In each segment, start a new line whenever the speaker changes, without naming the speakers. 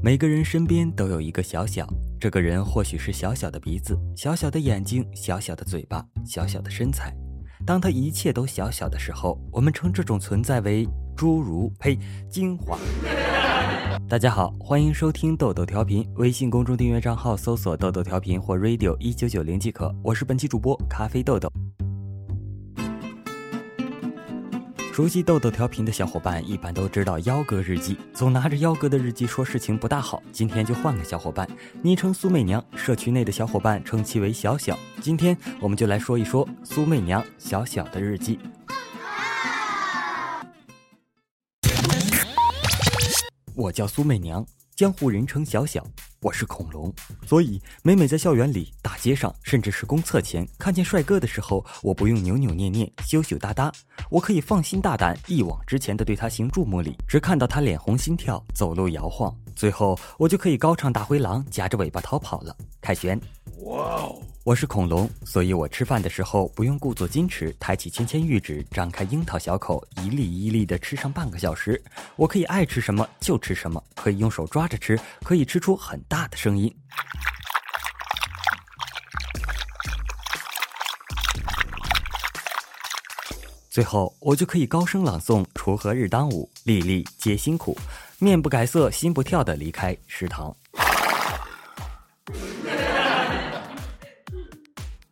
每个人身边都有一个小小，这个人或许是小小的鼻子、小小的眼睛、小小的嘴巴、小小的身材。当他一切都小小的时候，我们称这种存在为侏儒，呸，精华。大家好，欢迎收听豆豆调频，微信公众订阅账号搜索“豆豆调频”或 “radio 一九九零”即可。我是本期主播咖啡豆豆。熟悉豆豆调频的小伙伴一般都知道幺哥日记，总拿着幺哥的日记说事情不大好。今天就换个小伙伴，昵称苏媚娘，社区内的小伙伴称其为小小。今天我们就来说一说苏媚娘小小的日记。我叫苏媚娘，江湖人称小小。我是恐龙，所以每每在校园里、大街上，甚至是公厕前看见帅哥的时候，我不用扭扭捏捏、羞羞答答，我可以放心大胆、一往直前的对他行注目礼，只看到他脸红心跳、走路摇晃，最后我就可以高唱大灰狼，夹着尾巴逃跑了。凯旋。哇哦！我是恐龙，所以我吃饭的时候不用故作矜持，抬起芊芊玉指，张开樱桃小口，一粒一粒的吃上半个小时。我可以爱吃什么就吃什么，可以用手抓着吃，可以吃出很大的声音。最后，我就可以高声朗诵“锄禾日当午，粒粒皆辛苦”，面不改色，心不跳的离开食堂。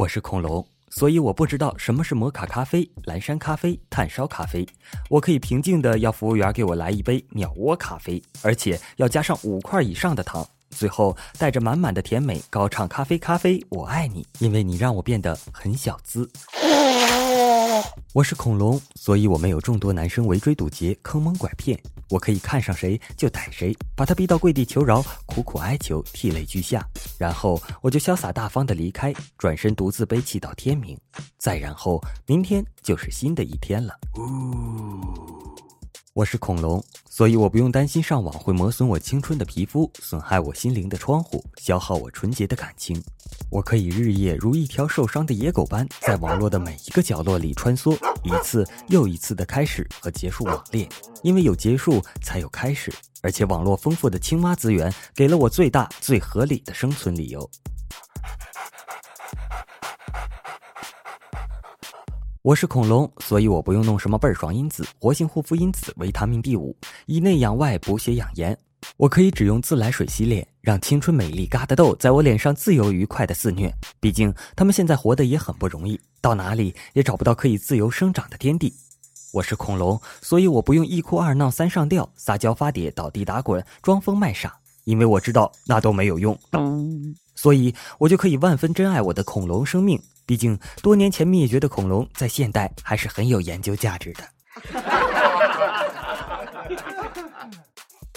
我是恐龙，所以我不知道什么是摩卡咖啡、蓝山咖啡、炭烧咖啡。我可以平静的要服务员给我来一杯鸟窝咖啡，而且要加上五块以上的糖。最后带着满满的甜美，高唱咖啡咖啡，我爱你，因为你让我变得很小资。我是恐龙，所以我没有众多男生围追堵截、坑蒙拐骗。我可以看上谁就逮谁，把他逼到跪地求饶，苦苦哀求，涕泪俱下，然后我就潇洒大方的离开，转身独自悲泣到天明。再然后，明天就是新的一天了。我是恐龙，所以我不用担心上网会磨损我青春的皮肤，损害我心灵的窗户，消耗我纯洁的感情。我可以日夜如一条受伤的野狗般，在网络的每一个角落里穿梭，一次又一次的开始和结束网恋。因为有结束，才有开始，而且网络丰富的青蛙资源，给了我最大最合理的生存理由。我是恐龙，所以我不用弄什么倍儿爽因子、活性护肤因子、维他命 B 五，以内养外，补血养颜。我可以只用自来水洗脸，让青春美丽疙瘩痘在我脸上自由愉快的肆虐。毕竟他们现在活得也很不容易，到哪里也找不到可以自由生长的天地。我是恐龙，所以我不用一哭二闹三上吊，撒娇发嗲，倒地打滚，装疯卖傻，因为我知道那都没有用。所以我就可以万分珍爱我的恐龙生命。毕竟，多年前灭绝的恐龙，在现代还是很有研究价值的。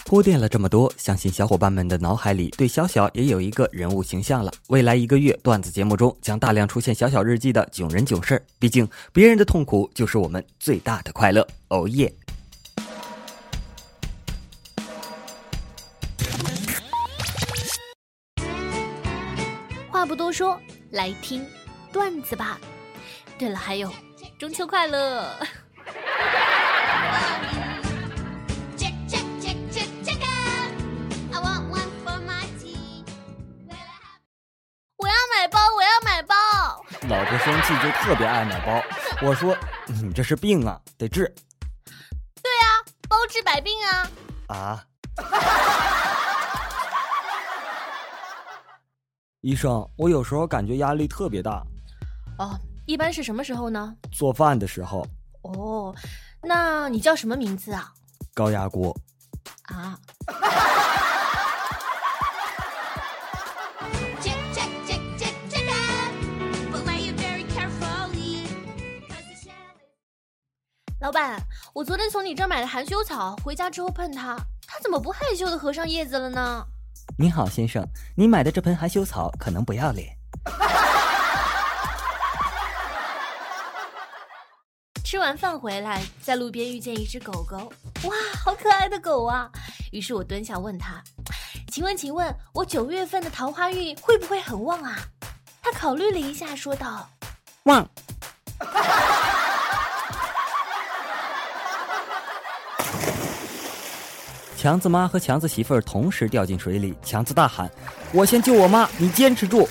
铺垫了这么多，相信小伙伴们的脑海里对小小也有一个人物形象了。未来一个月，段子节目中将大量出现小小日记的囧人囧事儿。毕竟，别人的痛苦就是我们最大的快乐。哦耶！
话不多说，来听。段子吧。对了，还有中秋快乐！我要买包，我要买包。
老婆生气就特别爱买包。我说你这是病啊，得治。
对啊，包治百病啊。
啊。医生，我有时候感觉压力特别大。
哦，一般是什么时候呢？
做饭的时候。
哦，那你叫什么名字啊？
高压锅。
啊。老板，我昨天从你这儿买的含羞草，回家之后碰它，它怎么不害羞的合上叶子了呢？
你好，先生，你买的这盆含羞草可能不要脸。
吃完饭回来，在路边遇见一只狗狗，哇，好可爱的狗啊！于是我蹲下问他：“请问，请问我九月份的桃花运会不会很旺啊？”他考虑了一下，说道：“
旺。”强子妈和强子媳妇儿同时掉进水里，强子大喊：“我先救我妈，你坚持住。”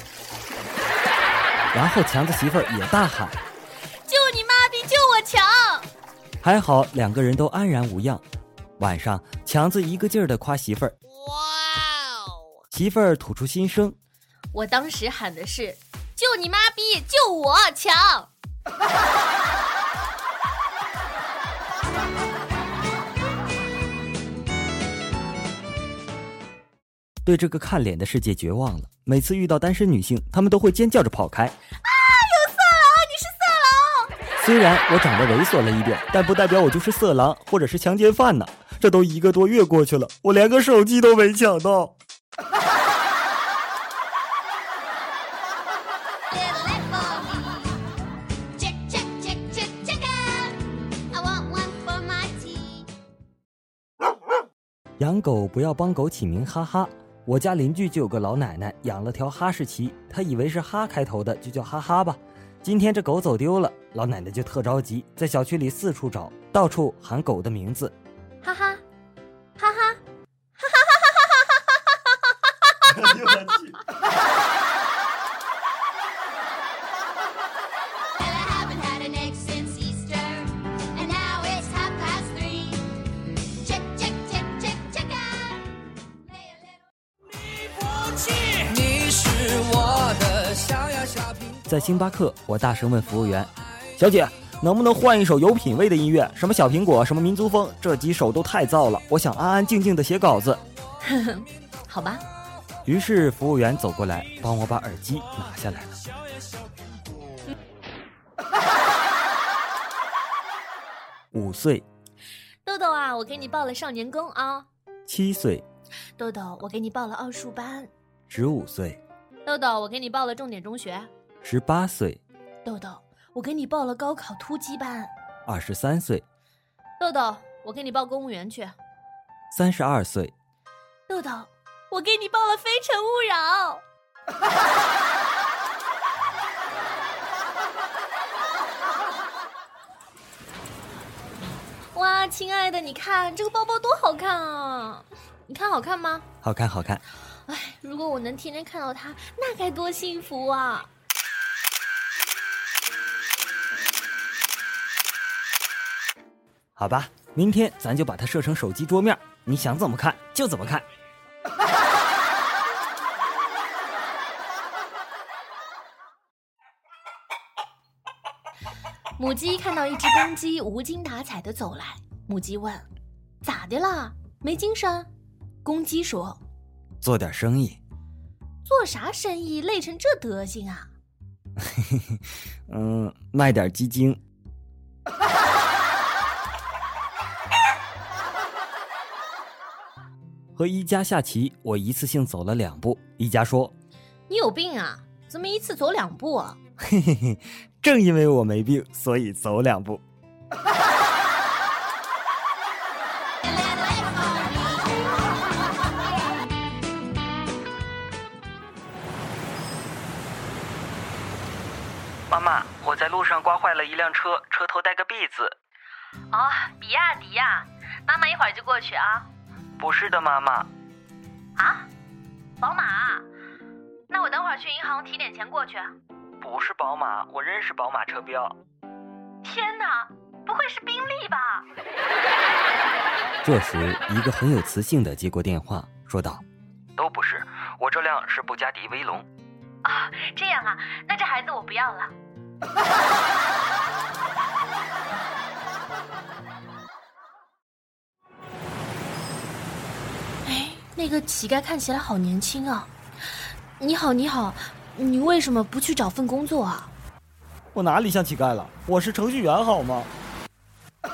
然后强子媳妇儿也大喊：“
救你妈比救我强！”
还好两个人都安然无恙。晚上，强子一个劲儿的夸媳妇儿：“哇哦！”媳妇儿吐出心声：“
我当时喊的是，救你妈逼，救我强！”
对这个看脸的世界绝望了。每次遇到单身女性，她们都会尖叫着跑开。啊！虽然我长得猥琐了一点，但不代表我就是色狼或者是强奸犯呢。这都一个多月过去了，我连个手机都没抢到。养狗不要帮狗起名哈哈。我家邻居就有个老奶奶养了条哈士奇，她以为是哈开头的，就叫哈哈吧。今天这狗走丢了，老奶奶就特着急，在小区里四处找，到处喊狗的名字，在星巴克，我大声问服务员：“小姐，能不能换一首有品位的音乐？什么小苹果，什么民族风，这几首都太燥了。我想安安静静的写稿子。”
好吧。
于是服务员走过来，帮我把耳机拿下来了。五岁。
豆豆啊，我给你报了少年宫啊。
七岁。
豆豆，我给你报了奥数班。
十五岁。
豆豆，我给你报了重点中学。
十八岁，
豆豆，我给你报了高考突击班。
二十三岁，
豆豆，我给你报公务员去。
三十二岁，
豆豆，我给你报了非诚勿扰。哇，亲爱的，你看这个包包多好看啊！你看好看吗？
好看，好看。
哎，如果我能天天看到它，那该多幸福啊！
好吧，明天咱就把它设成手机桌面，你想怎么看就怎么看。
母鸡看到一只公鸡无精打采的走来，母鸡问：“咋的啦？没精神？”公鸡说：“
做点生意。”“
做啥生意？累成这德行啊？”“
嗯，卖点鸡精。”和一家下棋，我一次性走了两步。一家说：“
你有病啊？怎么一次走两步啊？”
嘿嘿嘿，正因为我没病，所以走两步。
妈妈，我在路上刮坏了一辆车，车头带个 B 字。
哦，比亚迪呀，妈妈一会儿就过去啊。
不是的，妈妈。
啊，宝马？那我等会儿去银行提点钱过去。
不是宝马，我认识宝马车标。
天哪，不会是宾利吧？
这时，一个很有磁性的接过电话，说道：“
都不是，我这辆是布加迪威龙。”
啊，这样啊，那这孩子我不要了。那个乞丐看起来好年轻啊！你好，你好，你为什么不去找份工作啊？
我哪里像乞丐了？我是程序员，好吗？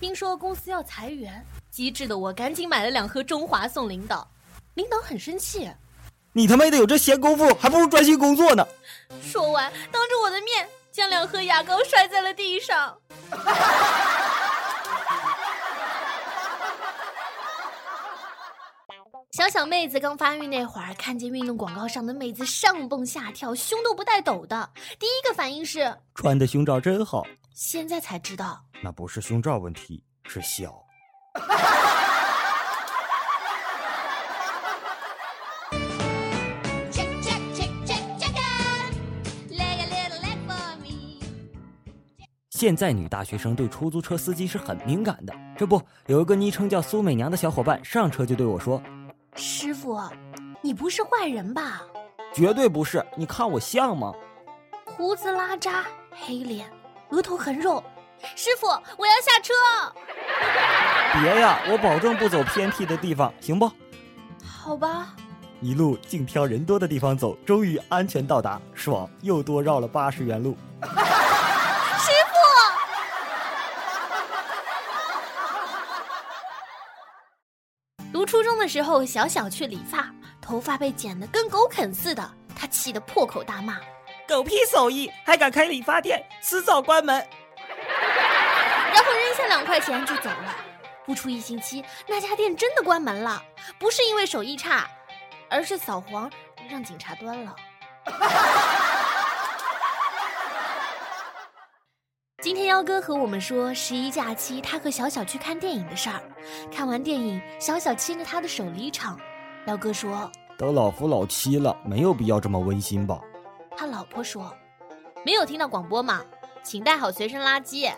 听说公司要裁员，机智的我赶紧买了两盒中华送领导。领导很生气，
你他妈的有这闲工夫，还不如专心工作呢。
说完，当着我的面将两盒牙膏摔在了地上。小小妹子刚发育那会儿，看见运动广告上的妹子上蹦下跳，胸都不带抖的，第一个反应是
穿的胸罩真好。
现在才知道，
那不是胸罩问题，是小。现在女大学生对出租车司机是很敏感的。这不，有一个昵称叫苏美娘的小伙伴上车就对我说：“
师傅，你不是坏人吧？”“
绝对不是，你看我像吗？”
胡子拉碴，黑脸。额头横肉，师傅，我要下车。
别呀，我保证不走偏僻的地方，行不？
好吧。
一路净挑人多的地方走，终于安全到达，爽！又多绕了八十元路。
师傅，读初中的时候，小小去理发，头发被剪得跟狗啃似的，他气得破口大骂。
狗屁手艺，还敢开理发店？迟早关门。
然后扔下两块钱就走了。不出一星期，那家店真的关门了，不是因为手艺差，而是扫黄让警察端了。今天幺哥和我们说十一假期他和小小去看电影的事儿。看完电影，小小牵着他的手离场。幺哥说：“
都老夫老妻了，没有必要这么温馨吧？”
他老婆说：“没有听到广播吗？请带好随身垃圾。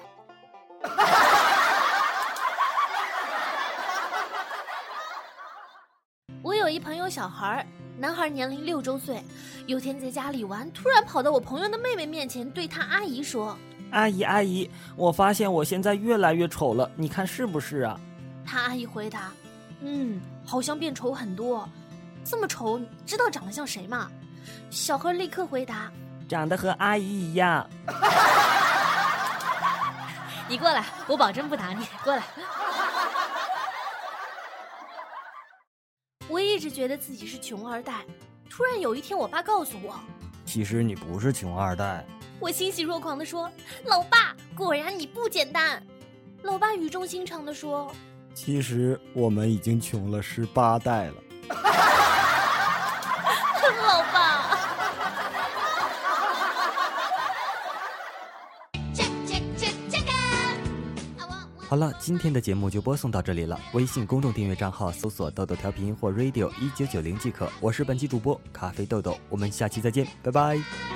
”我有一朋友小孩，男孩年龄六周岁，有天在家里玩，突然跑到我朋友的妹妹面前，对他阿姨说：“
阿姨阿姨，我发现我现在越来越丑了，你看是不是啊？”
他阿姨回答：“嗯，好像变丑很多。这么丑，知道长得像谁吗？”小何立刻回答：“
长得和阿姨一样。”
你过来，我保证不打你。过来。我一直觉得自己是穷二代，突然有一天，我爸告诉我：“
其实你不是穷二代。”
我欣喜若狂地说：“老爸，果然你不简单。”老爸语重心长地说：“
其实我们已经穷了十八代了。”老爸好了，今天的节目就播送到这里了。微信公众订阅账号搜索“豆豆调频”或 “radio 一九九零”即可。我是本期主播咖啡豆豆，我们下期再见，拜拜。